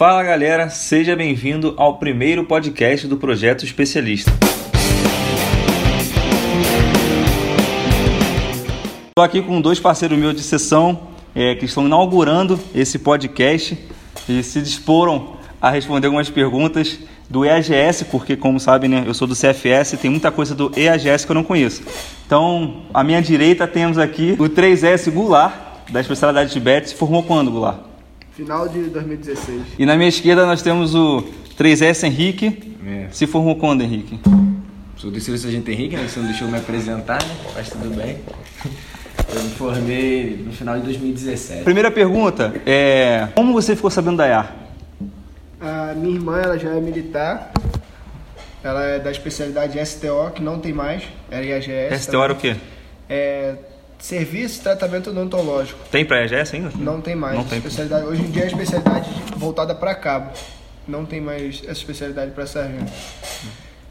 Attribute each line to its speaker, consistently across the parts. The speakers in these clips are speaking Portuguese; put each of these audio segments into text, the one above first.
Speaker 1: Fala galera, seja bem-vindo ao primeiro podcast do Projeto Especialista. Estou aqui com dois parceiros meus de sessão é, que estão inaugurando esse podcast e se disporam a responder algumas perguntas do EAGS, porque, como sabem, né, eu sou do CFS e tem muita coisa do EAGS que eu não conheço. Então, à minha direita temos aqui o 3S Goulart, da especialidade de. Se formou quando, Goulart?
Speaker 2: Final de 2016.
Speaker 1: E na minha esquerda nós temos o 3S Henrique.
Speaker 3: É.
Speaker 1: Se formou quando, Henrique?
Speaker 3: Sou do Silvio Sargento Henrique, né? Você não deixou me apresentar, né? Mas tudo bem. Eu me formei no final de 2017.
Speaker 1: Primeira pergunta é: Como você ficou sabendo da IAR?
Speaker 2: A minha irmã, ela já é militar. Ela é da especialidade STO, que não tem mais. Era IAGS.
Speaker 1: STO era o quê?
Speaker 2: É Serviço de Tratamento Odontológico.
Speaker 1: Tem pra EAGS ainda?
Speaker 2: Não tem mais.
Speaker 1: Não tem.
Speaker 2: Especialidade, hoje em dia é a especialidade voltada para cabo. Não tem mais essa especialidade para sargento.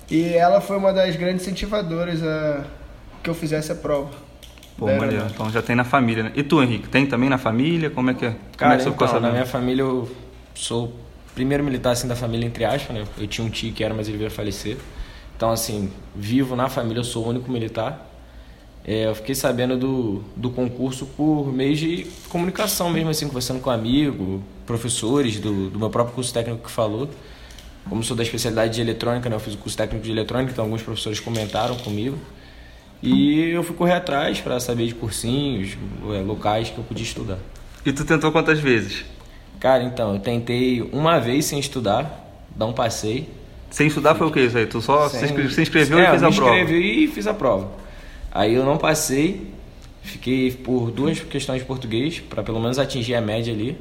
Speaker 2: E ela foi uma das grandes incentivadoras a que eu fizesse a prova.
Speaker 1: Pô, maneiro.
Speaker 2: aeronáutica.
Speaker 1: Então já tem na família, né? E tu, Henrique? Tem também na família? Como é que é? Como é
Speaker 3: Cara,
Speaker 1: que você ficou
Speaker 3: então, na
Speaker 1: sabendo?
Speaker 3: minha família eu sou primeiro militar assim da família, entre aspas, né? Eu tinha um tio que era, mas ele veio a falecer. Então, assim, vivo na família, eu sou o único militar. É, eu fiquei sabendo do, do concurso por meio de comunicação mesmo, assim, conversando com amigo, professores do, do meu próprio curso técnico que falou. Como sou da especialidade de eletrônica, né? Eu fiz o curso técnico de eletrônica, então alguns professores comentaram comigo. E eu fui correr atrás para saber de cursinhos, é, locais que eu podia estudar.
Speaker 1: E tu tentou quantas vezes?
Speaker 3: Cara, então, eu tentei uma vez sem estudar, dar um passeio.
Speaker 1: Sem estudar foi o que isso aí? Tu só se
Speaker 3: Sem-
Speaker 1: se inscreveu
Speaker 3: É,
Speaker 1: e fez
Speaker 3: eu
Speaker 1: a
Speaker 3: me
Speaker 1: prova?
Speaker 3: inscrevi e fiz a prova. Aí eu não passei, fiquei por duas questões de português, para pelo menos atingir a média ali.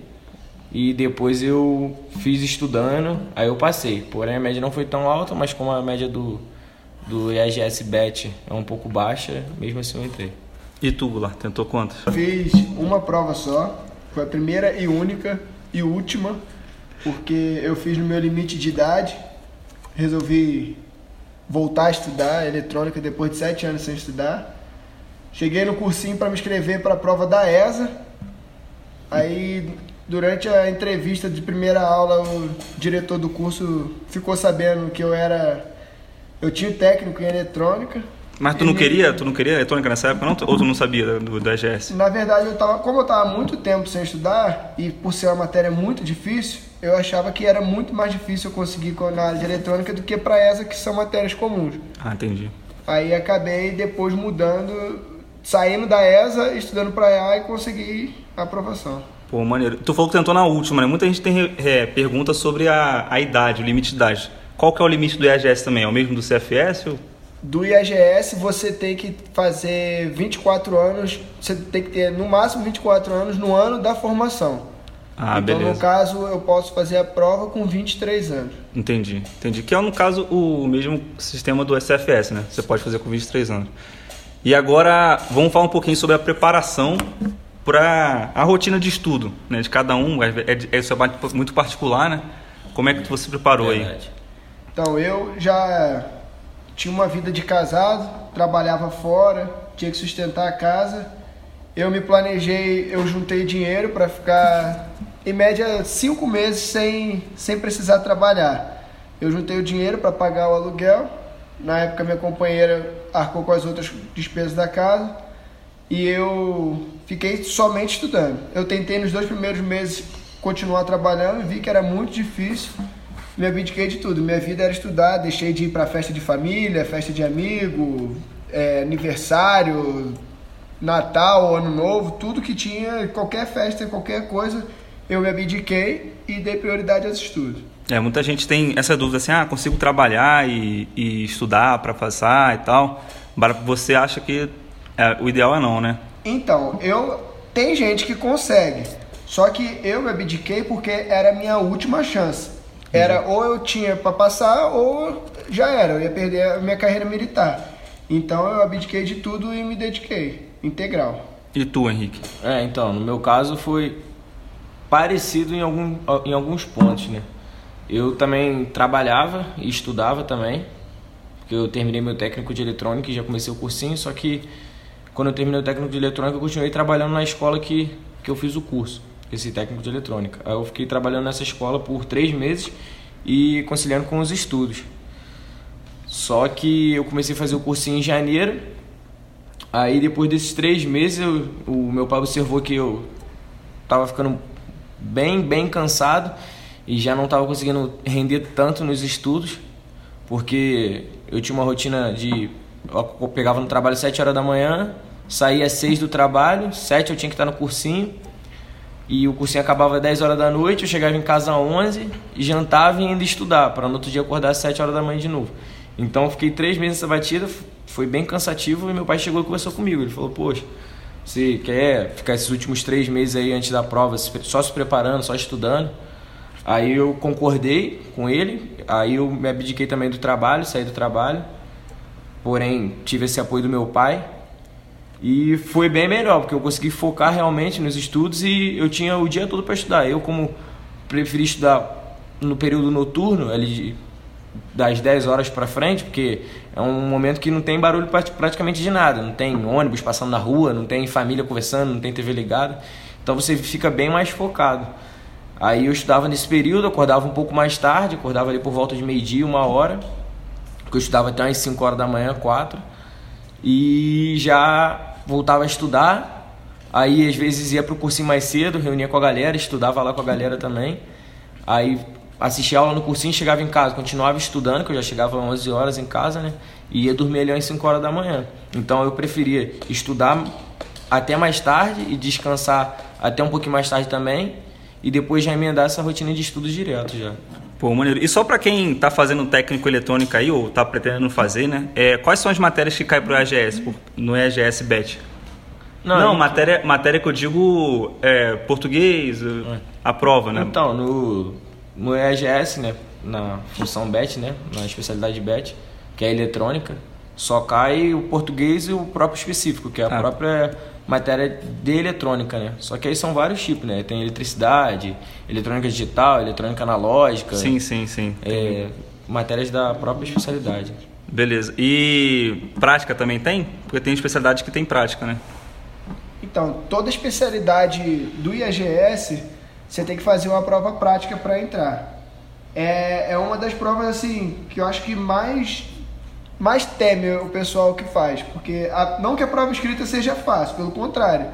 Speaker 3: E depois eu fiz estudando, aí eu passei. Porém a média não foi tão alta, mas como a média do, do EAGS BET é um pouco baixa, mesmo assim eu entrei.
Speaker 1: E tu, Goulart? Tentou quantas?
Speaker 2: Fiz uma prova só. Foi a primeira e única e última. Porque eu fiz no meu limite de idade. Resolvi voltar a estudar eletrônica depois de sete anos sem estudar. Cheguei no cursinho para me inscrever para a prova da ESA. Aí, durante a entrevista de primeira aula, o diretor do curso ficou sabendo que eu era. Eu tinha técnico em eletrônica.
Speaker 1: Mas tu não queria, tu não queria eletrônica nessa época, não? Ou tu não sabia do, da EGS?
Speaker 2: Na verdade, eu tava, como eu estava muito tempo sem estudar e por ser uma matéria muito difícil, eu achava que era muito mais difícil eu conseguir na área de eletrônica do que para essa que são matérias comuns.
Speaker 1: Ah, entendi.
Speaker 2: Aí acabei depois mudando, saindo da ESA, estudando para EA e consegui a aprovação.
Speaker 1: Pô, maneiro. Tu falou que tentou na última, né? Muita gente tem é, pergunta sobre a, a idade, o limite de idade. Qual que é o limite do EAGS também? É o mesmo do CFS? Ou...
Speaker 2: Do IAGS, você tem que fazer 24 anos, você tem que ter no máximo 24 anos no ano da formação.
Speaker 1: Ah,
Speaker 2: então,
Speaker 1: beleza.
Speaker 2: no caso, eu posso fazer a prova com 23 anos.
Speaker 1: Entendi, entendi. Que é, no caso, o mesmo sistema do SFS, né? Você pode fazer com 23 anos. E agora, vamos falar um pouquinho sobre a preparação para a rotina de estudo, né? De cada um. É, é, isso é muito particular, né? Como é que você se preparou aí?
Speaker 3: Verdade.
Speaker 2: Então, eu já tinha uma vida de casado, trabalhava fora, tinha que sustentar a casa. Eu me planejei, eu juntei dinheiro para ficar, em média, cinco meses sem, sem precisar trabalhar. Eu juntei o dinheiro para pagar o aluguel. Na época, minha companheira arcou com as outras despesas da casa. E eu fiquei somente estudando. Eu tentei nos dois primeiros meses continuar trabalhando, vi que era muito difícil. Me abdiquei de tudo. Minha vida era estudar, deixei de ir para festa de família, festa de amigo, é, aniversário, Natal, Ano Novo, tudo que tinha, qualquer festa, qualquer coisa, eu me abdiquei e dei prioridade aos estudos.
Speaker 1: É, muita gente tem essa dúvida assim, ah, consigo trabalhar e, e estudar para passar e tal. Mas você acha que é, o ideal é não, né?
Speaker 2: Então, eu tem gente que consegue. Só que eu me abdiquei porque era a minha última chance. Era ou eu tinha para passar ou já era, eu ia perder a minha carreira militar. Então eu abdiquei de tudo e me dediquei, integral.
Speaker 1: E tu, Henrique?
Speaker 3: É, então, no meu caso foi parecido em, algum, em alguns pontos, né? Eu também trabalhava e estudava também, porque eu terminei meu técnico de eletrônica e já comecei o cursinho, só que quando eu terminei o técnico de eletrônica eu continuei trabalhando na escola que, que eu fiz o curso. esse técnico de eletrônica. Aí eu fiquei trabalhando nessa escola por três meses e conciliando com os estudos. Só que eu comecei a fazer o cursinho em janeiro. Aí depois desses três meses, eu, o meu pai observou que eu estava ficando bem, bem cansado e já não estava conseguindo render tanto nos estudos, porque eu tinha uma rotina de eu pegava no trabalho às 7 horas da manhã, saía às 6 do trabalho, 7 eu tinha que estar no cursinho. E o cursinho acabava às 10 horas da noite, eu chegava em casa às 11 e jantava e ainda estudar, para no outro dia acordar às 7 horas da manhã de novo. Então fiquei três meses nessa batida, foi bem cansativo e meu pai chegou e conversou comigo. Ele falou: Poxa, você quer ficar esses últimos três meses aí antes da prova só se preparando, só estudando? Aí eu concordei com ele, aí eu me abdiquei também do trabalho, saí do trabalho porém tive esse apoio do meu pai e foi bem melhor, porque eu consegui focar realmente nos estudos e eu tinha o dia todo para estudar. Eu, como preferi estudar no período noturno, ali das 10 horas para frente, porque é um momento que não tem barulho praticamente de nada, não tem ônibus passando na rua, não tem família conversando, não tem TV ligada, então você fica bem mais focado. Aí eu estudava nesse período, acordava um pouco mais tarde, acordava ali por volta de meio-dia, uma hora, porque eu estudava até às 5 horas da manhã, 4, e já voltava a estudar. Aí às vezes ia para o cursinho mais cedo, reunia com a galera, estudava lá com a galera também. Aí assistia aula no cursinho, chegava em casa, continuava estudando, que eu já chegava às 11 horas em casa, né? E ia dormir ali às 5 horas da manhã. Então eu preferia estudar até mais tarde e descansar até um pouquinho mais tarde também. E depois já emendar essa rotina de estudos direto já.
Speaker 1: Pô, maneiro. E só para quem está fazendo técnico eletrônico aí, ou está pretendendo fazer, né? É, quais são as matérias que caem para o EGS, no EGS BET? Não, Não matéria, matéria que eu digo é, português, é. a prova, né?
Speaker 3: Então, no, no EGS, né? Na função BET, né? Na especialidade BET, que é eletrônica, só cai o português e o próprio específico, que é a ah. própria matéria de eletrônica, né? Só que aí são vários tipos, né? Tem eletricidade, eletrônica digital, eletrônica analógica.
Speaker 1: Sim, sim, sim.
Speaker 3: É, matérias da própria especialidade.
Speaker 1: Beleza. E prática também tem? Porque tem especialidade que tem prática, né?
Speaker 2: Então, toda especialidade do IAGS, você tem que fazer uma prova prática para entrar. É, é uma das provas, assim, que eu acho que mais mais teme o pessoal que faz, porque a, não que a prova escrita seja fácil, pelo contrário,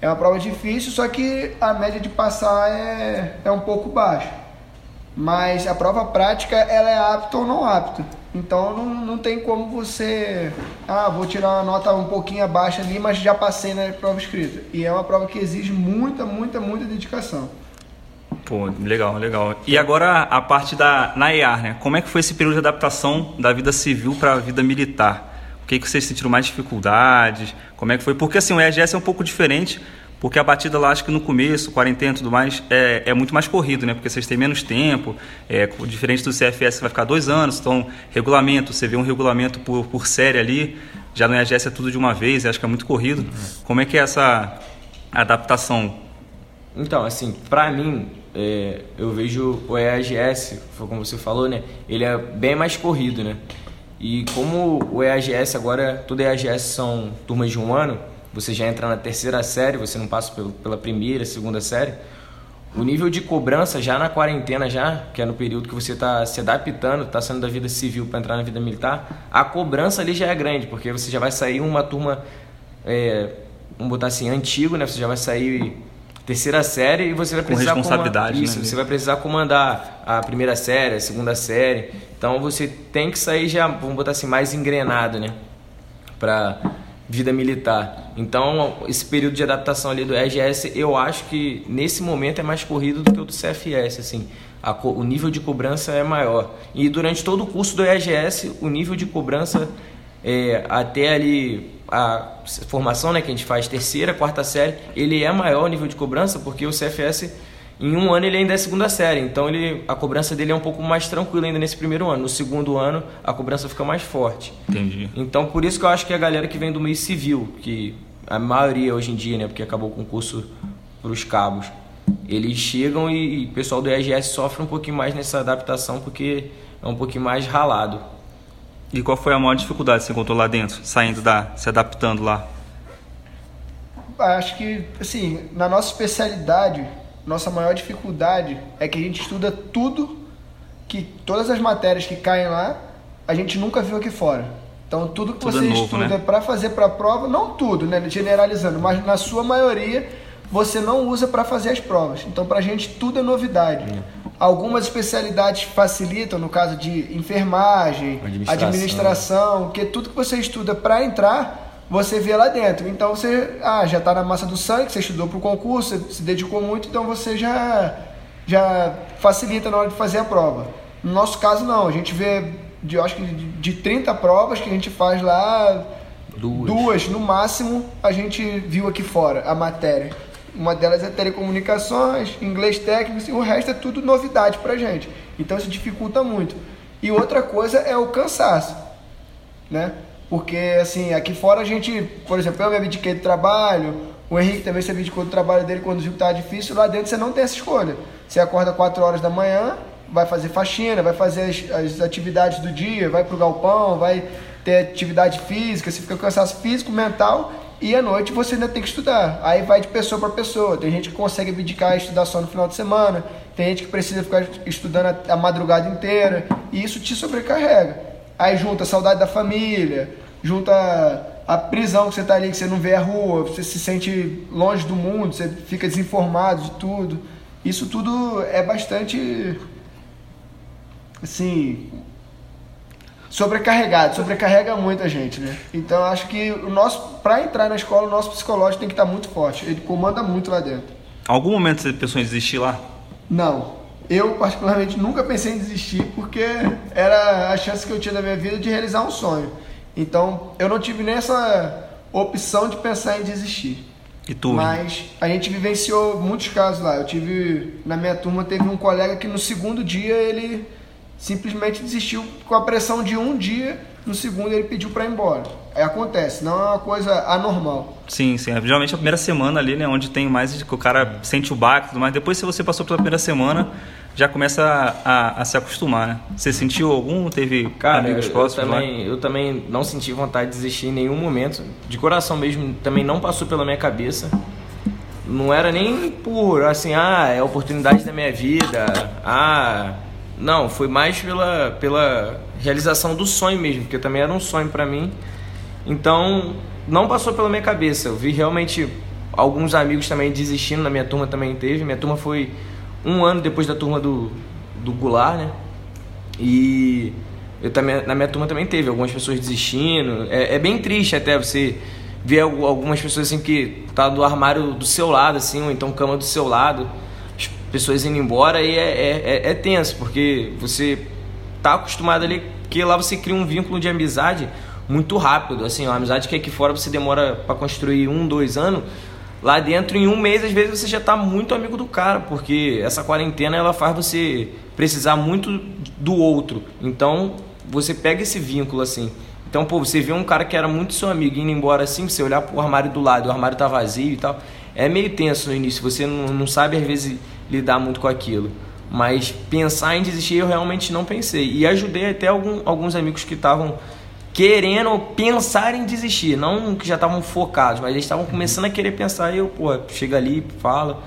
Speaker 2: é uma prova difícil, só que a média de passar é, é um pouco baixa. Mas a prova prática ela é apta ou não apta. Então não, não tem como você. Ah, vou tirar uma nota um pouquinho abaixo ali, mas já passei na prova escrita. E é uma prova que exige muita, muita, muita dedicação.
Speaker 1: Pô, legal, legal. E agora a parte da na EAR, né? Como é que foi esse período de adaptação da vida civil para a vida militar? O que, que vocês sentiram mais dificuldades? Como é que foi? Porque assim, o EGS é um pouco diferente, porque a batida lá, acho que no começo, quarentena e tudo mais, é, é muito mais corrido, né? Porque vocês têm menos tempo, é, diferente do CFS, vai ficar dois anos, então, regulamento, você vê um regulamento por, por série ali, já no EGS é tudo de uma vez, acho que é muito corrido. Como é que é essa adaptação?
Speaker 3: Então, assim, para mim, é, eu vejo o EAGS, como você falou, né? Ele é bem mais corrido, né? E como o EAGS agora, todo EAGS são turmas de um ano, você já entra na terceira série, você não passa pela primeira, segunda série. O nível de cobrança já na quarentena, já, que é no período que você está se adaptando, está saindo da vida civil para entrar na vida militar, a cobrança ali já é grande, porque você já vai sair uma turma, é, vamos botar assim, antigo, né? Você já vai sair terceira série e você vai precisar
Speaker 1: com responsabilidade,
Speaker 3: isso,
Speaker 1: né?
Speaker 3: você vai precisar comandar a primeira série, a segunda série. Então você tem que sair já, vamos botar assim, mais engrenado, né? Para vida militar. Então, esse período de adaptação ali do EGS, eu acho que nesse momento é mais corrido do que o do CFS, assim. A, o nível de cobrança é maior. E durante todo o curso do EGS, o nível de cobrança é, até ali a formação né, que a gente faz terceira, quarta série, ele é maior o nível de cobrança porque o CFS em um ano ele ainda é segunda série, então ele, a cobrança dele é um pouco mais tranquila ainda nesse primeiro ano. No segundo ano a cobrança fica mais forte.
Speaker 1: Entendi.
Speaker 3: Então por isso que eu acho que a galera que vem do meio civil, que a maioria hoje em dia, né, porque acabou o concurso para os cabos, eles chegam e o pessoal do EGS sofre um pouquinho mais nessa adaptação porque é um pouquinho mais ralado.
Speaker 1: E qual foi a maior dificuldade que você encontrou lá dentro, saindo da, se adaptando lá?
Speaker 2: Acho que, assim, na nossa especialidade, nossa maior dificuldade é que a gente estuda tudo, que todas as matérias que caem lá, a gente nunca viu aqui fora. Então tudo que
Speaker 1: Tudo
Speaker 2: você
Speaker 1: é novo,
Speaker 2: estuda
Speaker 1: né?
Speaker 2: para fazer para a prova, não tudo, né, generalizando, mas na sua maioria você não usa para fazer as provas. Então para a gente tudo é novidade. Algumas especialidades facilitam, no caso de enfermagem,
Speaker 3: Administração.
Speaker 2: administração, porque tudo que você estuda para entrar, você vê lá dentro. Então você ah, já está na massa do sangue, você estudou para o concurso, você se dedicou muito, então você já, já facilita na hora de fazer a prova. No nosso caso, não. A gente vê, de, acho que de, de 30 provas que a gente faz lá,
Speaker 3: Duas.
Speaker 2: duas no máximo a gente viu aqui fora, a matéria. Uma delas é telecomunicações, inglês técnico, e o resto é tudo novidade pra gente. Então isso dificulta muito. E outra coisa é o cansaço, né? Porque assim, aqui fora a gente, por exemplo, eu me abdiquei do trabalho, o Henrique também se abdicou do trabalho dele quando viu que estava difícil, lá dentro você não tem essa escolha. Você acorda 4 horas da manhã, vai fazer faxina, vai fazer as, as atividades do dia, vai pro galpão, vai ter atividade física, você fica com cansaço físico, mental, e à noite você ainda tem que estudar. Aí vai de pessoa para pessoa. Tem gente que consegue abdicar e estudar só no final de semana, tem gente que precisa ficar estudando a, madrugada inteira, e isso te sobrecarrega. Aí junta a saudade da família, junta a, a prisão que você tá ali, que você não vê a rua, você se sente longe do mundo, você fica desinformado de tudo. Isso tudo é bastante assim sobrecarregado, sobrecarrega muita gente, né? Então acho que o nosso para entrar na escola, o nosso psicológico tem que estar muito forte. Ele comanda muito lá dentro.
Speaker 1: Algum momento você pensou em desistir lá?
Speaker 2: Não. Eu, particularmente, nunca pensei em desistir porque era a chance que eu tinha na minha vida de realizar um sonho. Então, eu não tive nem essa opção de pensar em desistir.
Speaker 1: E tu?
Speaker 2: Mas a gente vivenciou muitos casos lá. Eu tive, na minha turma, teve um colega que no segundo dia ele simplesmente desistiu com a pressão de um dia. No segundo ele pediu para ir embora. Aí acontece, não é uma coisa anormal.
Speaker 1: Sim, sim. Geralmente a primeira semana ali, né? Onde tem mais que o cara sente o baque e tudo mais. Depois, se você passou pela primeira semana, já começa a, a- a se acostumar, né? Você sentiu algum? Teve
Speaker 3: Cara, eu,
Speaker 1: amigos
Speaker 3: eu
Speaker 1: próximos lá?
Speaker 3: também, eu também não senti vontade de desistir em nenhum momento. De coração mesmo, também não passou pela minha cabeça. Não era nem por assim, ah, é a oportunidade da minha vida. Ah, não, foi mais pela, pela realização do sonho mesmo, porque também era um sonho pra mim. Então, não passou pela minha cabeça. Eu vi realmente alguns amigos também desistindo, na minha turma também teve. Minha turma foi um ano depois da turma do, do Goulart, né? E eu também, na minha turma também teve algumas pessoas desistindo. É, é bem triste até você ver algu- algumas pessoas assim que tá do armário do seu lado, assim, ou então cama do seu lado, pessoas indo embora e é, é, é- é tenso, porque você tá acostumado ali, que lá você cria um vínculo de amizade muito rápido, assim, uma amizade que aqui fora você demora para construir um, dois anos, lá dentro em um mês às vezes você já tá muito amigo do cara, porque essa quarentena ela faz você precisar muito do outro, então você pega esse vínculo assim. Então, pô, você vê um cara que era muito seu amigo indo embora assim, você olhar pro armário do lado, o armário tá vazio e tal, é meio tenso no início, você não, não sabe às vezes lidar muito com aquilo. Mas pensar em desistir eu realmente não pensei. E ajudei até algum, alguns amigos que estavam querendo pensar em desistir, não que já estavam focados, mas eles estavam começando a querer pensar e eu, pô, chega ali, fala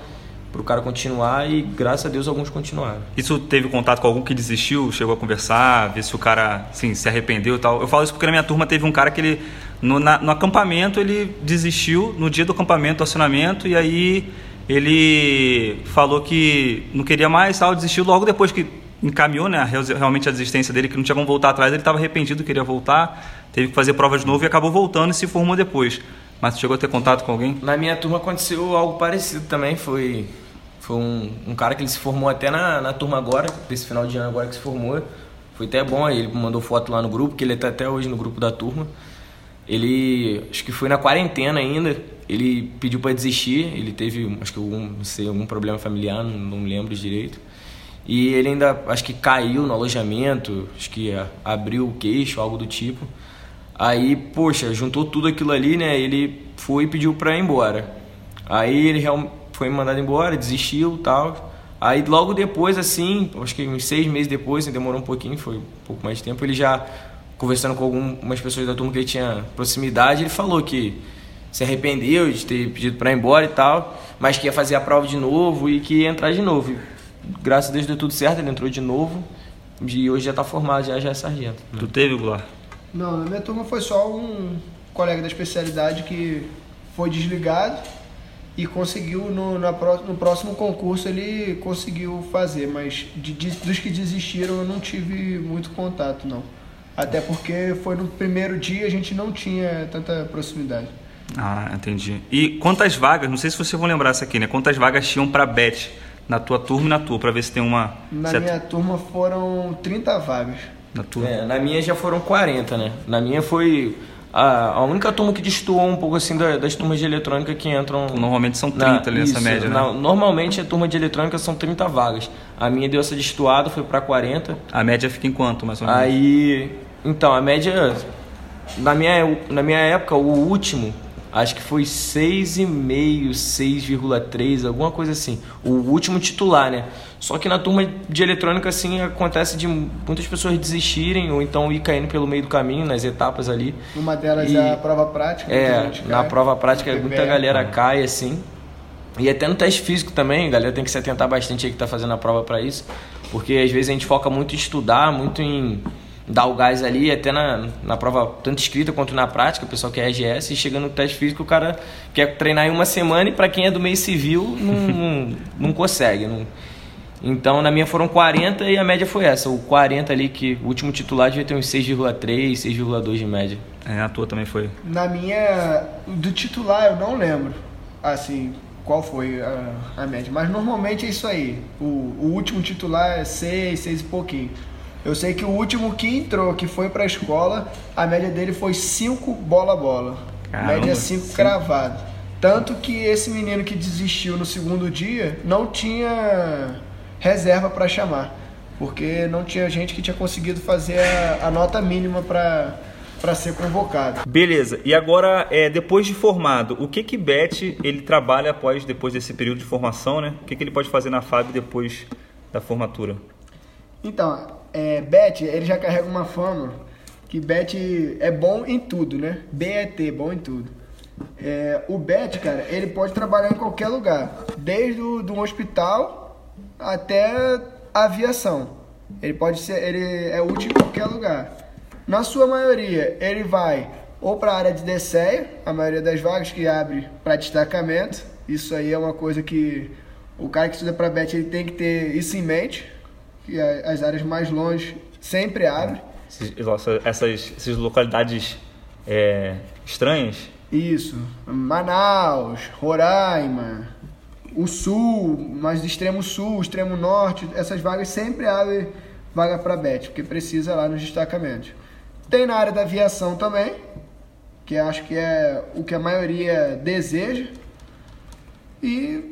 Speaker 3: pro cara continuar e graças a Deus alguns continuaram.
Speaker 1: Isso teve contato com algum que desistiu, chegou a conversar, ver se o cara assim, se arrependeu e tal. Eu falo isso porque na minha turma teve um cara que ele, no, na- no acampamento, ele desistiu no dia do acampamento, do acionamento, e aí ele falou que não queria mais tal, desistiu logo depois que encaminhou né, real- realmente a desistência dele, que não tinha como voltar atrás, ele estava arrependido, queria voltar, teve que fazer prova de novo e acabou voltando e se formou depois. Mas chegou a ter contato com alguém?
Speaker 3: Na minha turma aconteceu algo parecido também. Foi, foi um, um cara que ele se formou até na, na turma agora, desse final de ano agora que se formou. Foi até bom, ele mandou foto lá no grupo, que ele tá até hoje no grupo da turma. Ele, acho que foi na quarentena ainda, ele pediu para desistir, ele teve, acho que algum, não sei, algum problema familiar, não, não lembro direito. E ele ainda, acho que caiu no alojamento, acho que abriu o queixo, algo do tipo. Aí, poxa, juntou tudo aquilo ali, né? Ele foi e pediu pra ir embora. Aí ele foi mandado embora, desistiu tal. Aí logo depois, assim, acho que uns seis meses depois, né, demorou um pouquinho, foi um pouco mais de tempo, ele já conversando com algumas pessoas da turma que ele tinha proximidade, ele falou que se arrependeu de ter pedido para ir embora e tal, mas que ia fazer a prova de novo e que ia entrar de novo. E, graças a Deus deu tudo certo, ele entrou de novo e hoje já está formado, já, já é sargento.
Speaker 1: Tu teve, Goulart?
Speaker 2: Não, na minha turma foi só um colega da especialidade que foi desligado e conseguiu no, na, no próximo concurso ele conseguiu fazer, mas de, de, dos que desistiram eu não tive muito contato não. Até porque foi no primeiro dia a gente não tinha tanta proximidade.
Speaker 1: Ah, entendi. E quantas vagas, não sei se vocês vão lembrar isso aqui, né? Quantas vagas tinham para BET na tua turma e na tua, para ver se tem uma...
Speaker 2: Na
Speaker 1: certa...
Speaker 2: minha turma foram 30 vagas.
Speaker 3: Na turma? É, na minha já foram 40, né? Na minha foi a, a única turma que destoou um pouco assim das, das turmas de eletrônica que entram.
Speaker 1: Normalmente são 30 na, ali nessa média, né?
Speaker 3: Na, normalmente a turma de eletrônica são 30 vagas. A minha deu essa destoada, foi para 40.
Speaker 1: A média fica em quanto, mais ou menos?
Speaker 3: Aí. Então, a média. Na minha, na minha época, o último acho que foi 6,5, 6,3, alguma coisa assim. O último titular, né? Só que na turma de eletrônica, assim, acontece de muitas pessoas desistirem ou então ir caindo pelo meio do caminho, nas etapas ali.
Speaker 2: Uma delas e, é a prova prática.
Speaker 3: É, na prova prática muita galera cai, assim. E até no teste físico também, a galera tem que se atentar bastante aí que tá fazendo a prova para isso. Porque às vezes a gente foca muito em estudar, muito em dar o gás ali, até na, na prova, tanto escrita quanto na prática, o pessoal quer RGS, e chegando no teste físico, o cara quer treinar em uma semana e para quem é do meio civil não, não, não consegue. Não. Então na minha foram 40 e a média foi essa. O 40 ali, que o último titular devia ter uns 6,3, 6,2 de média.
Speaker 1: É, a tua também foi.
Speaker 2: Na minha. Do titular eu não lembro. Assim, qual foi a, a média. Mas normalmente é isso aí. O, o último titular é 6, 6 e pouquinho. Eu sei que o último que entrou, que foi pra escola, a média dele foi 5 bola bola. Caramba, média 5 cravado. Tanto que esse menino que desistiu no segundo dia não tinha reserva para chamar. Porque não tinha gente que tinha conseguido fazer a, a nota mínima para para ser convocado.
Speaker 1: Beleza. E agora, é, depois de formado, o que que Bet ele trabalha após depois desse período de formação, né? O que que ele pode fazer na FAB depois da formatura?
Speaker 2: Então, é, Bet, ele já carrega uma fama que Bet é bom em tudo, né? BET, bom em tudo. É, o Bet, cara, ele pode trabalhar em qualquer lugar, desde o, do hospital até a aviação. Ele pode ser, ele é útil em qualquer lugar. Na sua maioria, ele vai ou para a área de DCEA, a maioria das vagas que abre para destacamento. Isso aí é uma coisa que o cara que estuda para Bet ele tem que ter isso em mente que as áreas mais longe sempre abrem.
Speaker 1: Essas, essas localidades é, estranhas?
Speaker 2: Isso. Manaus, Roraima, o sul, mais do extremo sul, extremo norte, essas vagas sempre abrem vaga para Bet, porque precisa lá nos destacamentos. Tem na área da aviação também, que acho que é o que a maioria deseja. E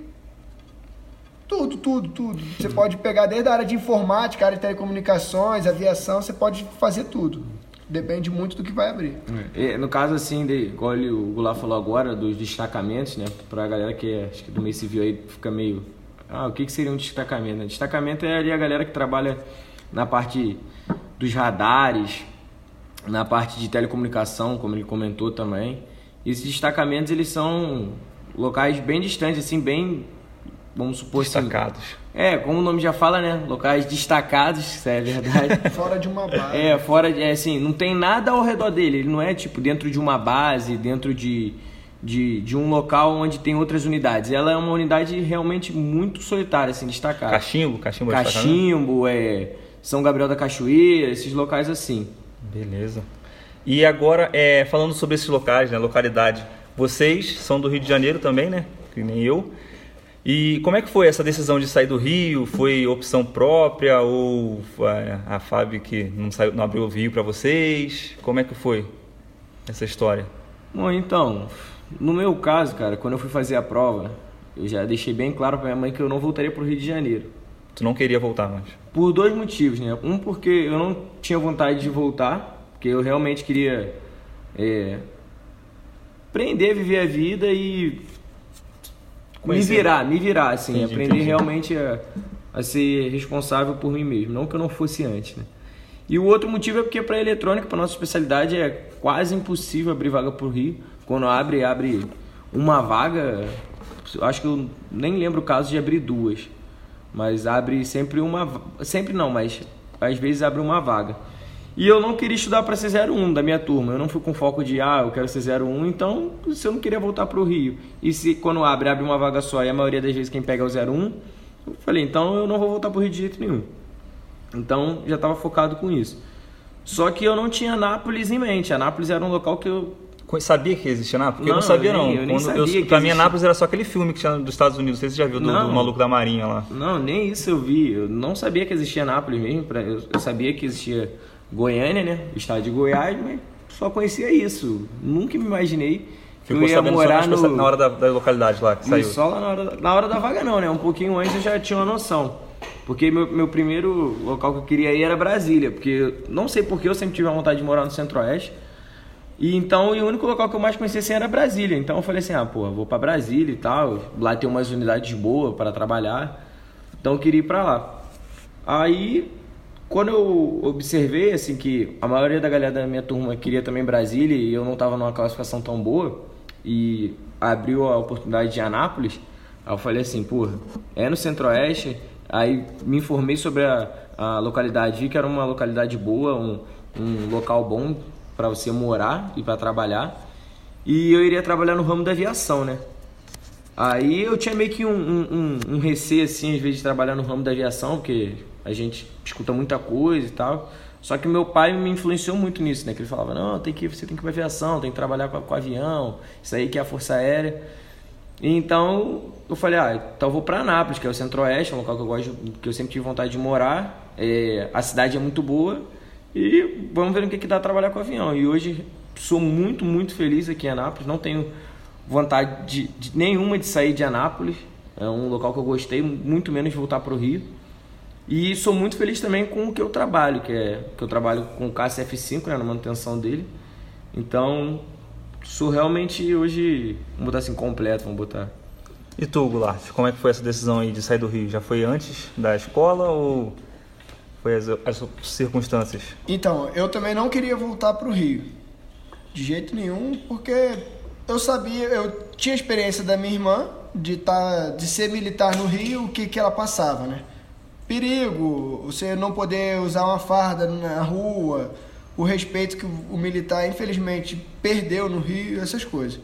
Speaker 2: tudo, tudo, tudo. Você pode pegar desde a área de informática, área de telecomunicações, aviação, você pode fazer tudo. Depende muito do que vai abrir.
Speaker 3: É. No caso, assim, de, igual o Goulart falou agora, dos destacamentos, né? Pra galera que é, acho que do meio civil aí fica meio. Ah, o que, que seria um destacamento? Né? Destacamento é ali a galera que trabalha na parte dos radares, na parte de telecomunicação, como ele comentou também. Esses destacamentos, eles são locais bem distantes, assim, bem vamos supor
Speaker 1: assim, destacados. Assim,
Speaker 3: é, como o nome já fala, né? Locais destacados, isso é verdade.
Speaker 2: fora de uma base.
Speaker 3: É, fora de, é, assim, não tem nada ao redor dele. Ele não é tipo dentro de uma base, dentro de, de, de um local onde tem outras unidades. Ela é uma unidade realmente muito solitária, assim, destacada.
Speaker 1: Cachimbo, Cachimbo,
Speaker 3: é Cachimbo, é São Gabriel da Cachoeira, esses locais assim.
Speaker 1: Beleza. E agora, é, falando sobre esses locais, né, localidade, vocês são do Rio de Janeiro também, né? Que nem eu. E como é que foi essa decisão de sair do Rio? Foi opção própria ou é, a Fábio que não, saiu, não abriu o Rio para vocês? Como é que foi essa história?
Speaker 3: Bom, então, no meu caso, cara, quando eu fui fazer a prova, eu já deixei bem claro para minha mãe que eu não voltaria para o Rio de Janeiro.
Speaker 1: Tu não queria voltar mais?
Speaker 3: Por dois motivos, né? Um, porque eu não tinha vontade de voltar, porque eu realmente queria é, aprender, viver a vida e me virar, me virar, assim, entendi, aprender entendi. realmente a, a ser responsável por mim mesmo, não que eu não fosse antes, né? E o outro motivo é porque para eletrônica, para nossa especialidade, é quase impossível abrir vaga por Rio. Quando abre, abre uma vaga. Acho que eu nem lembro o caso de abrir duas. Mas abre sempre uma. Sempre não, mas às vezes abre uma vaga. E eu não queria estudar para ser 01 da minha turma. Eu não fui com foco de, ah, eu quero ser 01, então se eu não queria voltar para o Rio. E se quando abre, abre uma vaga só e a maioria das vezes quem pega é o 01, eu falei, então eu não vou voltar para o Rio de jeito nenhum. Então já estava focado com isso. Só que eu não tinha Anápolis em mente. Anápolis era um local que eu
Speaker 1: Sabia que existia Anápolis? Porque não, eu não sabia, não. Eu nem sabia eu, pra mim, Anápolis era só aquele filme que tinha dos Estados Unidos. Não sei se você já viu, do, do, Maluco da Marinha lá.
Speaker 3: Não, nem isso eu vi. Eu não sabia que existia Anápolis mesmo. Eu, eu sabia que existia Goiânia, né? Estado de Goiás, mas só conhecia isso. Nunca me imaginei que Ficou eu ia morar no...
Speaker 1: na hora da, da, localidade lá que saiu.
Speaker 3: Só lá na hora, na hora da vaga não, né? Um pouquinho antes eu já tinha uma noção. Porque meu, meu primeiro local que eu queria ir era Brasília. Porque não sei porque eu sempre tive a vontade de morar no Centro-Oeste. E então, e o único local que eu mais conhecia assim, era Brasília. Então eu falei assim, ah, pô, vou para Brasília e tal. Lá tem umas unidades boas para trabalhar. Então eu queria ir para lá. Aí, quando eu observei assim que a maioria da galera da minha turma queria também Brasília e eu não estava numa classificação tão boa e abriu a oportunidade de Anápolis, aí eu falei assim, pô, é no Centro-Oeste. Aí me informei sobre a, a localidade, vi que era uma localidade boa, um, um local bom para você morar e para trabalhar. E eu iria trabalhar no ramo da aviação, né? Aí eu tinha meio que um, um, um, receio, assim, às vezes, de trabalhar no ramo da aviação, porque a gente escuta muita coisa e tal. Só que meu pai me influenciou muito nisso, né? Que ele falava, não, tem que, você tem que ir pra aviação, tem que trabalhar com, com avião, isso aí que é a Força Aérea. Então eu falei, ah, então eu vou para Anápolis, que é o Centro-Oeste, um local que eu gosto, que eu sempre tive vontade de morar. É, a cidade é muito boa e vamos ver o que, que dá trabalhar com avião. E hoje sou muito, muito feliz aqui em Anápolis. Não tenho vontade de, de nenhuma de sair de Anápolis. É um local que eu gostei, muito menos de voltar para o Rio. E sou muito feliz também com o que eu trabalho, que é que eu trabalho com o KCF5, né, na manutenção dele. Então, sou realmente hoje, vamos botar assim, completo, vamos botar.
Speaker 1: E tu, Goulart, como é que foi essa decisão aí de sair do Rio? Já foi antes da escola ou foi as, as circunstâncias?
Speaker 2: Então, eu também não queria voltar para o Rio. De jeito nenhum, porque eu sabia, eu tinha experiência da minha irmã de, tá, de ser militar no Rio, o que, que ela passava, né? Perigo, você não poder usar uma farda na rua, o respeito que o militar, infelizmente, perdeu no Rio, essas coisas.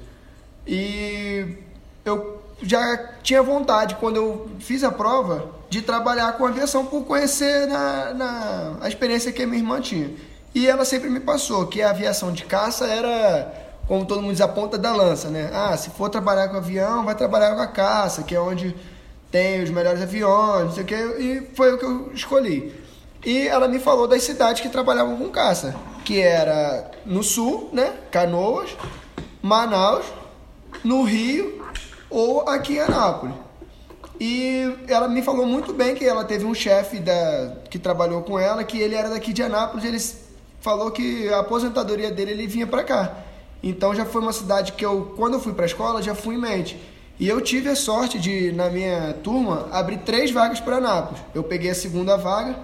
Speaker 2: E eu já tinha vontade, quando eu fiz a prova, de trabalhar com aviação por conhecer na, na, a experiência que a minha irmã tinha. E ela sempre me passou que a aviação de caça era, como todo mundo diz, a ponta da lança, né? Ah, se for trabalhar com avião, vai trabalhar com a caça, que é onde tem os melhores aviões, não sei o que, e foi o que eu escolhi. E ela me falou das cidades que trabalhavam com caça, que era no sul, né? Canoas, Manaus, no Rio ou aqui em Anápolis. E ela me falou muito bem que ela teve um chefe da, que trabalhou com ela, que ele era daqui de Anápolis, ele falou que a aposentadoria dele ele vinha para cá. Então já foi uma cidade que eu, quando eu fui para a escola, já fui em mente. E eu tive a sorte de, na minha turma, abrir três vagas para Anápolis. Eu peguei a segunda vaga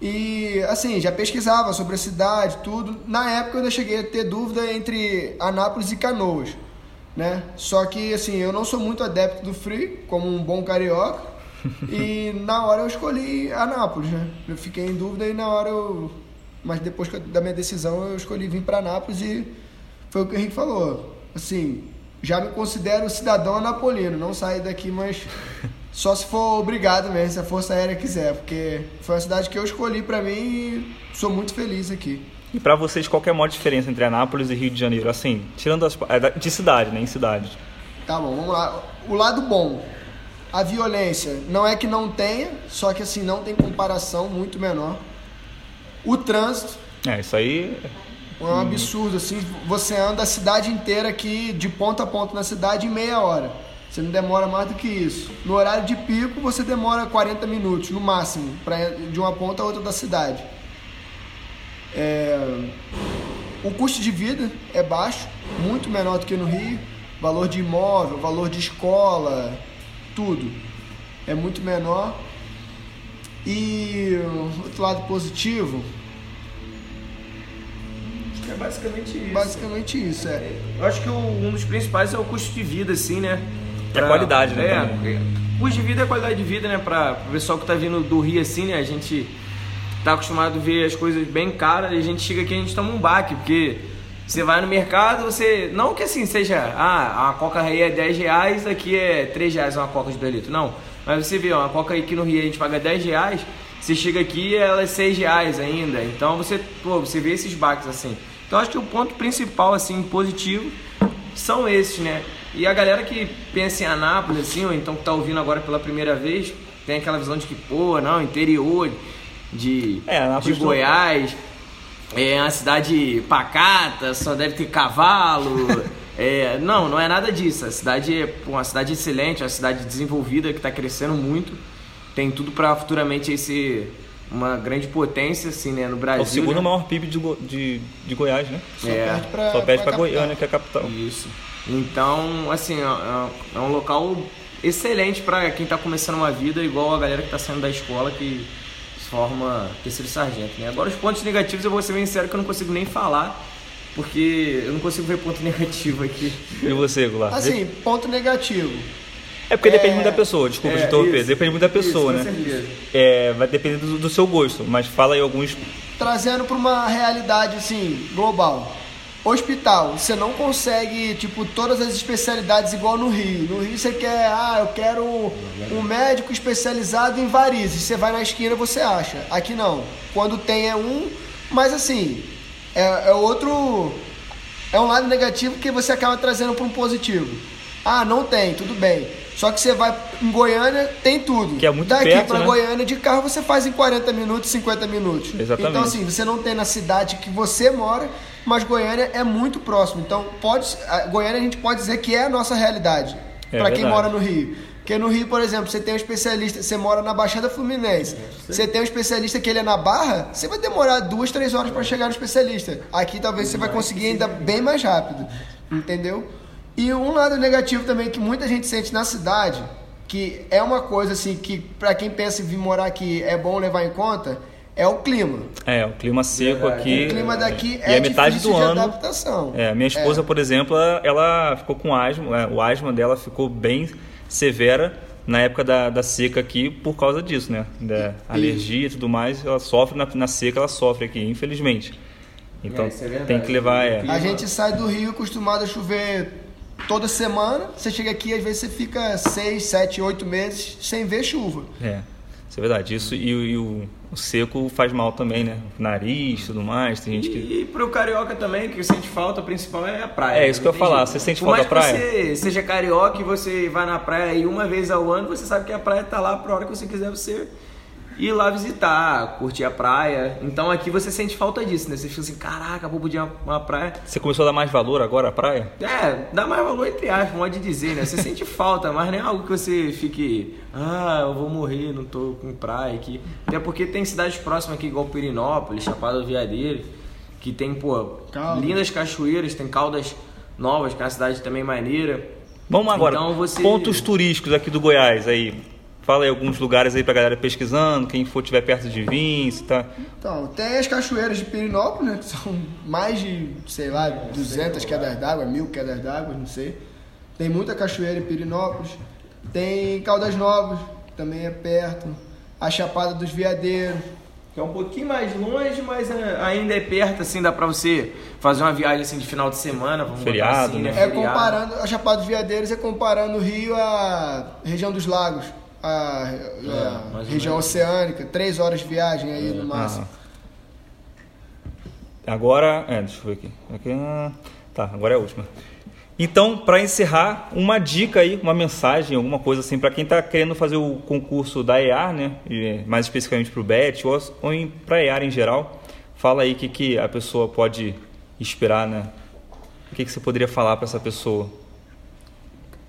Speaker 2: e, assim, já pesquisava sobre a cidade, tudo. Na época eu ainda cheguei a ter dúvida entre Anápolis e Canoas né? Só que assim, eu não sou muito adepto do frio, como um bom carioca. e na hora eu escolhi Anápolis, né? Eu fiquei em dúvida e na hora eu mas depois da minha decisão eu escolhi vir para Anápolis e foi o que o Henrique falou. Assim, já me considero cidadão anapolino, não sair daqui, mas só se for obrigado mesmo, se a Força Aérea quiser, porque foi a cidade que eu escolhi para mim e sou muito feliz aqui.
Speaker 1: E para vocês, qual é a maior diferença entre Anápolis e Rio de Janeiro? Assim, tirando as. É, de cidade, né? Em cidade.
Speaker 2: Tá bom, vamos lá. O lado bom. A violência não é que não tenha, só que assim, não tem comparação, muito menor. O trânsito.
Speaker 1: É, isso aí.
Speaker 2: É um absurdo, assim. Você anda a cidade inteira aqui, de ponta a ponta na cidade, em meia hora. Você não demora mais do que isso. No horário de pico, você demora 40 minutos, no máximo, pra, de uma ponta a outra da cidade. É, o custo de vida é baixo, muito menor do que no Rio. Valor de imóvel, valor de escola, tudo é muito menor. E outro lado positivo,
Speaker 3: É basicamente isso.
Speaker 2: Basicamente isso, é.
Speaker 3: Eu acho que o- um dos principais é o custo de vida, assim, né?
Speaker 1: É a qualidade, né,
Speaker 3: É,
Speaker 1: também.
Speaker 3: é, custo de vida é qualidade de vida, né? Pra o pessoal que tá vindo do Rio, assim, né? A gente tá acostumado a ver as coisas bem caras e a gente chega aqui e a gente toma um baque, porque você vai no mercado, você. Não que assim seja, ah, a coca aí é 10 reais, aqui é 3 reais uma coca de 2 litros. Não. Mas você vê, ó, uma coca aqui no Rio a gente paga 10 reais, você chega aqui ela é 6 reais ainda. Então você, pô, você vê esses baques assim. Então acho que o ponto principal, assim, positivo, são esses, né? E a galera que pensa em Anápolis, assim, ou então que tá ouvindo agora pela primeira vez, tem aquela visão de que, pô, não, interior de,
Speaker 1: É,
Speaker 3: de Goiás, é uma cidade pacata, só deve ter cavalo. É, não, não é nada disso. A cidade é pô, uma cidade excelente, uma cidade desenvolvida que está crescendo muito. Tem tudo para futuramente ser uma grande potência assim, né, no
Speaker 1: É
Speaker 3: Brasil.
Speaker 1: o segundo
Speaker 3: né?
Speaker 1: maior PIB de, Go- de, de Goiás, né?
Speaker 2: Só
Speaker 3: É,
Speaker 2: perde pra,
Speaker 1: Só perde
Speaker 2: pra
Speaker 1: pra
Speaker 2: capital.
Speaker 1: Goiânia, que é a capital.
Speaker 3: Isso. Então, assim, é, é- é um local excelente para quem está começando uma vida, igual a galera que está saindo da escola que se forma terceiro sargento. Né? Agora, os pontos negativos, eu vou ser bem sincero que eu não consigo nem falar, porque eu não consigo ver ponto negativo aqui.
Speaker 1: E você, Goulart?
Speaker 2: Assim, ponto negativo.
Speaker 1: É porque depende
Speaker 2: é-
Speaker 1: muito da pessoa, desculpa
Speaker 3: É,
Speaker 1: te interromper. Depende muito da pessoa,
Speaker 3: Isso,
Speaker 1: né? É, vai depender do, do seu gosto, mas fala aí alguns.
Speaker 2: Trazendo para uma realidade assim, global. Hospital, você não consegue, tipo, todas as especialidades igual no Rio. No Rio você quer, ah, eu quero um médico especializado em varizes. Você vai na esquina, você acha. Aqui não. Quando tem é um, mas assim, é, é outro. É um lado negativo que você acaba trazendo para um positivo. Ah, não tem, tudo bem. Só que você vai em Goiânia, tem tudo.
Speaker 1: Que é muito
Speaker 2: Daqui
Speaker 1: perto,
Speaker 2: para
Speaker 1: né?
Speaker 2: Goiânia de carro você faz em 40 minutos, 50 minutos.
Speaker 1: Exatamente.
Speaker 2: Então assim, você não tem na cidade que você mora, mas Goiânia é muito próximo. Então, pode, a Goiânia a gente pode dizer que é a nossa realidade
Speaker 1: É
Speaker 2: para quem mora no Rio. Porque no Rio, por exemplo, você tem um especialista, você mora na Baixada Fluminense, você tem um especialista que ele é na Barra, você vai demorar duas, três horas para chegar no especialista. Aqui talvez você vai conseguir ainda bem mais rápido, entendeu? E um lado negativo também que muita gente sente na cidade, que é uma coisa assim que para quem pensa em vir morar aqui é bom levar em conta, é o clima.
Speaker 1: É, o clima seco
Speaker 3: Verdade.
Speaker 1: aqui.
Speaker 2: O clima daqui
Speaker 1: e
Speaker 2: é
Speaker 1: a metade do
Speaker 2: de
Speaker 1: ano.
Speaker 2: adaptação.
Speaker 1: É, minha esposa, por exemplo, ela, ficou com asma, é, o asma dela ficou bem severa na época da, da seca aqui por causa disso, né? Da alergia e tudo mais, ela sofre na, na seca, ela sofre aqui, infelizmente. Então
Speaker 3: É, é
Speaker 1: tem que levar. É,
Speaker 2: A gente sai do Rio acostumado a chover toda semana. Você chega aqui, às vezes você fica seis, sete, oito meses sem ver chuva.
Speaker 1: é, isso é verdade. Isso e, o- e o, o seco faz mal também, né? Nariz e tudo mais. Tem gente que.
Speaker 3: E, pro carioca também, que sente falta principal é a praia.
Speaker 1: É, isso que eu ia falar.
Speaker 3: jeito.
Speaker 1: Você sente
Speaker 3: Por
Speaker 1: falta
Speaker 3: mais
Speaker 1: da praia?
Speaker 3: você seja carioca e você vai na praia aí uma vez ao ano, você sabe que a praia tá lá pra hora que você quiser você ir lá visitar, curtir a praia. Então aqui você sente falta disso, né? Você fica assim, caraca, vou podia uma, uma praia.
Speaker 1: Você começou a dar mais valor agora à praia?
Speaker 3: É, dá mais valor entre aspas, pode dizer, né? Você sente falta, mas não é algo que você fique, ah, eu vou morrer, não tô com praia aqui. Até porque tem cidades próximas aqui, igual Pirinópolis, Chapada do Veadeiro, que tem, pô,
Speaker 2: Caldas.
Speaker 3: lindas cachoeiras, tem caldas novas, que é uma cidade também maneira.
Speaker 1: Vamos agora.
Speaker 3: Então você-
Speaker 1: Pontos turísticos aqui do Goiás aí. Fala aí alguns lugares aí pra galera pesquisando, quem for tiver perto de vir, se tá.
Speaker 2: Então, tem as cachoeiras de Pirinópolis, né, que são mais de, sei lá, 200 quedas d'água, mil quedas d'água, não sei. Tem muita cachoeira em Pirinópolis. Tem Caldas Novas, que também é perto. A Chapada dos Veadeiros.
Speaker 3: Que é um pouquinho mais longe, mas é, ainda é perto, assim, dá pra você fazer uma viagem assim de final de semana, vamos
Speaker 1: Feriado,
Speaker 3: assim,
Speaker 1: né?
Speaker 3: né?
Speaker 2: É
Speaker 3: Feriado.
Speaker 2: comparando, a Chapada dos Veadeiros é comparando o Rio à região dos lagos. A, a
Speaker 3: mais ou
Speaker 2: região oceânica, três horas de viagem aí no máximo.
Speaker 1: Agora. É, deixa eu ver aqui. aqui ah, tá, agora é a última. Então, para encerrar, uma dica aí, uma mensagem, alguma coisa assim, para quem está querendo fazer o concurso da EAR, né? e mais especificamente para o BET, ou, ou para a EAR em geral, fala aí o que, que a pessoa pode esperar, né? O que, que você poderia falar para essa pessoa?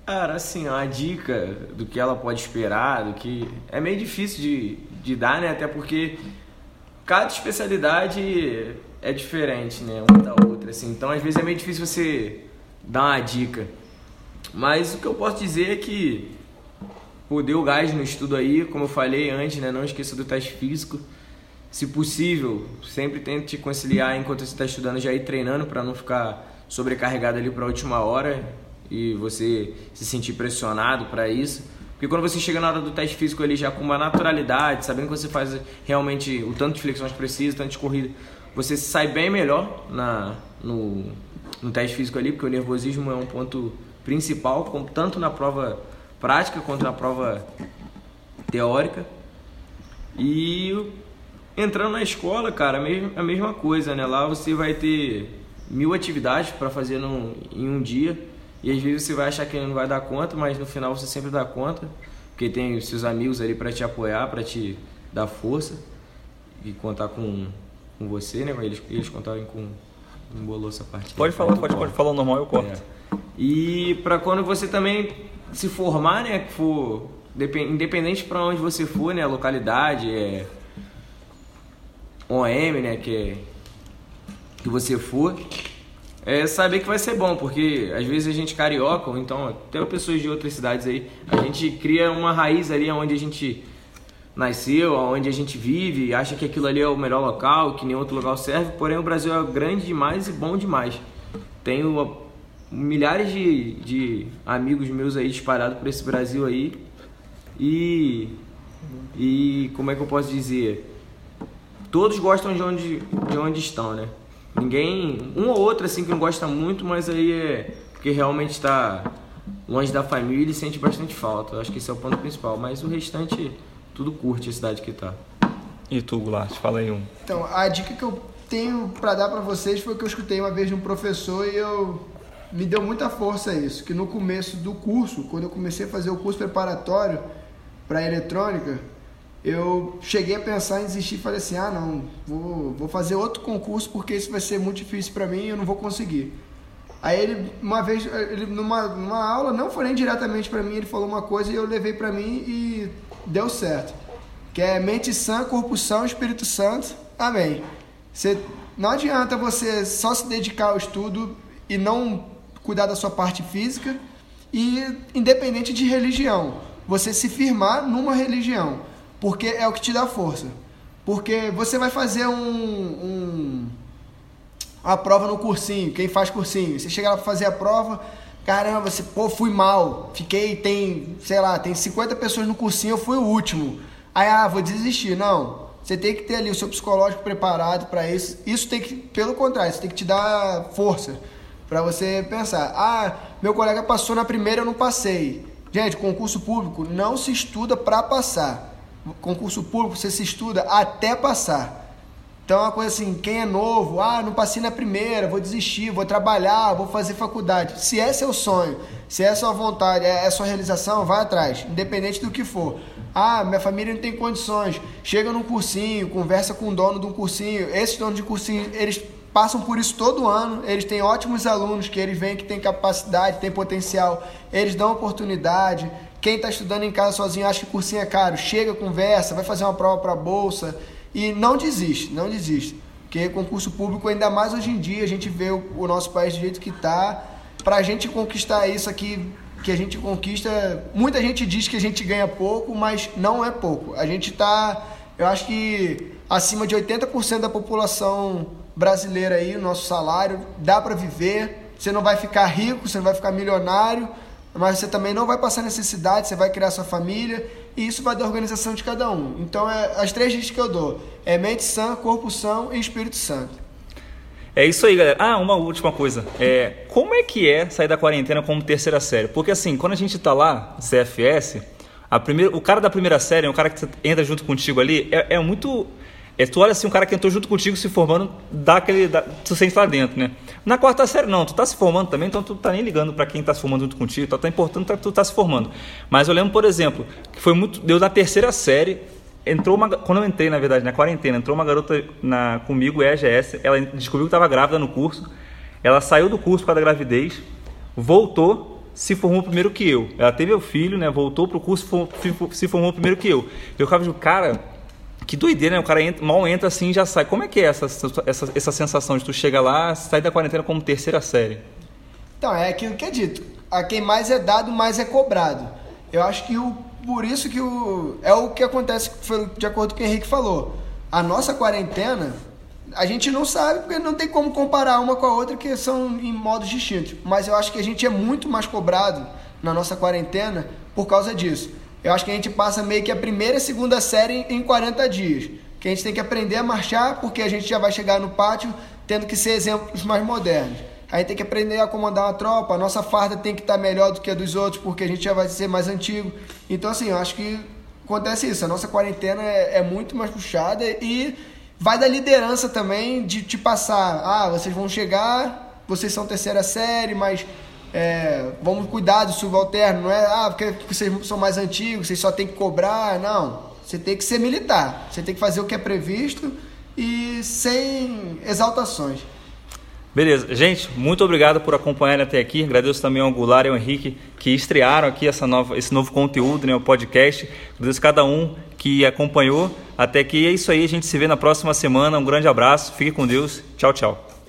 Speaker 3: Cara, assim, uma dica do que ela pode esperar, do que. É meio difícil de, de dar, né? Até porque cada especialidade é diferente, né? Uma da outra, assim. Então, às vezes é meio difícil você dar uma dica. Mas o que eu posso dizer é que pô, o gás no estudo aí, como eu falei antes, né? Não esqueça do teste físico. se possível, sempre tente conciliar enquanto você está estudando, já ir treinando para não ficar sobrecarregado ali para a última hora e você se sentir pressionado para isso. Porque quando você chega na hora do teste físico ali já com uma naturalidade, sabendo que você faz realmente o tanto de flexões precisa, tanto de corrida, você sai bem melhor na, no, no teste físico ali, porque o nervosismo é um ponto principal, tanto na prova prática quanto na prova teórica. E entrando na escola, cara, a mesma coisa, né? Lá você vai ter mil atividades para fazer num, em um dia e às vezes você vai achar que não vai dar conta, mas no final você sempre dá conta, porque tem os seus amigos ali para te apoiar, para te dar força e contar com, com você, né? Eles, eles contarem com. Embolou essa parte.
Speaker 1: Pode falar, pode, pode falar normal, eu corto. É.
Speaker 3: E para quando você também se formar, né? For. Independente para onde você for, né? Localidade, é. OM, né? Que, é, que você for é saber que vai ser bom, porque às vezes a gente carioca, ou então até pessoas de outras cidades aí, a gente cria uma raiz ali onde a gente nasceu, onde a gente vive, acha que aquilo ali é o melhor local, que nenhum outro local serve, porém o Brasil é grande demais e bom demais. Tenho milhares de, de amigos meus aí espalhados por esse Brasil aí e, e como é que eu posso dizer? Todos gostam de onde, de onde estão, né? Ninguém. Um ou outro assim que não gosta muito, mas aí é porque realmente está longe da família e sente bastante falta. Eu acho que esse é o ponto principal. Mas o restante, tudo curte a cidade que tá.
Speaker 1: E tu, Goulart, fala aí um.
Speaker 2: Então, a dica que eu tenho para dar para vocês foi que eu escutei uma vez de um professor e eu me deu muita força isso, que no começo do curso, quando eu comecei a fazer o curso preparatório para eletrônica, eu cheguei a pensar em desistir e falei assim: ah, não, vou, vou fazer outro concurso porque isso vai ser muito difícil para mim e eu não vou conseguir. Aí ele, uma vez, ele, numa, numa aula, não foi nem diretamente para mim, ele falou uma coisa e eu levei para mim e deu certo. Que é mente sã, corpo são, Espírito Santo, amém. Você, não adianta você só se dedicar ao estudo e não cuidar da sua parte física e independente de religião, você se firmar numa religião porque é o que te dá força. Porque você vai fazer um, um prova no cursinho, quem faz cursinho, você chega lá para fazer a prova, caramba, você, pô, fui mal, fiquei, tem, sei lá, tem 50 pessoas no cursinho, eu fui o último. Aí, ah, vou desistir. Não, você tem que ter ali o seu psicológico preparado para isso. Isso tem que, pelo contrário, isso tem que te dar força para você pensar, ah, meu colega passou na primeira, eu não passei. Gente, concurso público não se estuda para passar concurso público você se estuda até passar. Então é uma coisa assim, quem é novo, ah, não passei na primeira, vou desistir, vou trabalhar, vou fazer faculdade. Se é seu sonho, se é sua vontade, é, é sua realização, vai atrás, independente do que for. Ah, minha família não tem condições. Chega num cursinho, conversa com o dono de um cursinho. Esses donos de cursinho, eles passam por isso todo ano. Eles têm ótimos alunos que eles veem que tem capacidade, tem potencial. Eles dão oportunidade. Quem está estudando em casa sozinho acha que cursinho é caro, chega, conversa, vai fazer uma prova para bolsa e não desiste, não desiste. Porque concurso público, ainda mais hoje em dia, a gente vê o, o nosso país do jeito que está. Para a gente conquistar isso aqui, que a gente conquista, muita gente diz que a gente ganha pouco, mas não é pouco. A gente está, eu acho que acima de 80% da população brasileira aí, o nosso salário, dá para viver. Você não vai ficar rico, você não vai ficar milionário, mas você também não vai passar necessidade, você vai criar sua família e isso vai da organização de cada um. Então, é, as três dicas que eu dou é mente sã, corpo são e Espírito Santo.
Speaker 1: É isso aí, galera. Ah, uma última coisa. É, como é que é sair da quarentena como terceira série? Porque assim, quando a gente tá lá, CFS, a primeira, o cara da primeira série, o cara que entra junto contigo ali, é, é muito é, tu olha assim, um cara que entrou junto contigo se formando, dá aquele. Dá, tu sente lá dentro, né? Na quarta série, não, tu tá se formando também, então tu tá nem ligando para quem tá se formando junto contigo, tá, tá importante tá, tu tá se formando. Mas eu lembro, por exemplo, que foi muito. Deu na terceira série, entrou uma. Quando eu entrei, na verdade, na quarentena, entrou uma garota na, comigo, EGS, ela descobriu que estava grávida no curso, ela saiu do curso por causa da gravidez, voltou, se formou primeiro que eu. Ela teve o filho, né? Voltou pro curso, se formou primeiro que eu. Eu ficava de cara que doideira, né? O cara entra, mal entra assim e já sai. Como é que é essa, essa, essa sensação de tu chega lá, sai da quarentena como terceira série?
Speaker 2: Então, é aquilo que é dito. A quem mais é dado, mais é cobrado. Eu acho que o, por isso que o, é o que acontece, de acordo com o que o Henrique falou. a nossa quarentena, a gente não sabe porque não tem como comparar uma com a outra, que são em modos distintos. Mas eu acho que a gente é muito mais cobrado na nossa quarentena por causa disso. Eu acho que a gente passa meio que a primeira e segunda série em 40 dias. Que a gente tem que aprender a marchar, porque a gente já vai chegar no pátio tendo que ser exemplos mais modernos. A gente tem que aprender a comandar uma tropa, a nossa farda tem que estar melhor do que a dos outros, porque a gente já vai ser mais antigo. Então, assim, eu acho que acontece isso. A nossa quarentena é, é muito mais puxada e vai da liderança também de te passar. Ah, vocês vão chegar, vocês são terceira série, mas é, vamos cuidar do subalterno. Não é, ah, porque vocês são mais antigos, vocês só tem que cobrar. Não. Você tem que ser militar. Você tem que fazer o que é previsto e sem exaltações.
Speaker 1: Beleza, gente, muito obrigado por acompanharem até aqui. Agradeço também ao Goulart e ao Henrique que estrearam aqui essa nova, esse novo conteúdo, né, o podcast. Agradeço a cada um que acompanhou. Até que é isso aí, a gente se vê na próxima semana. Um grande abraço, fique com Deus. Tchau, tchau.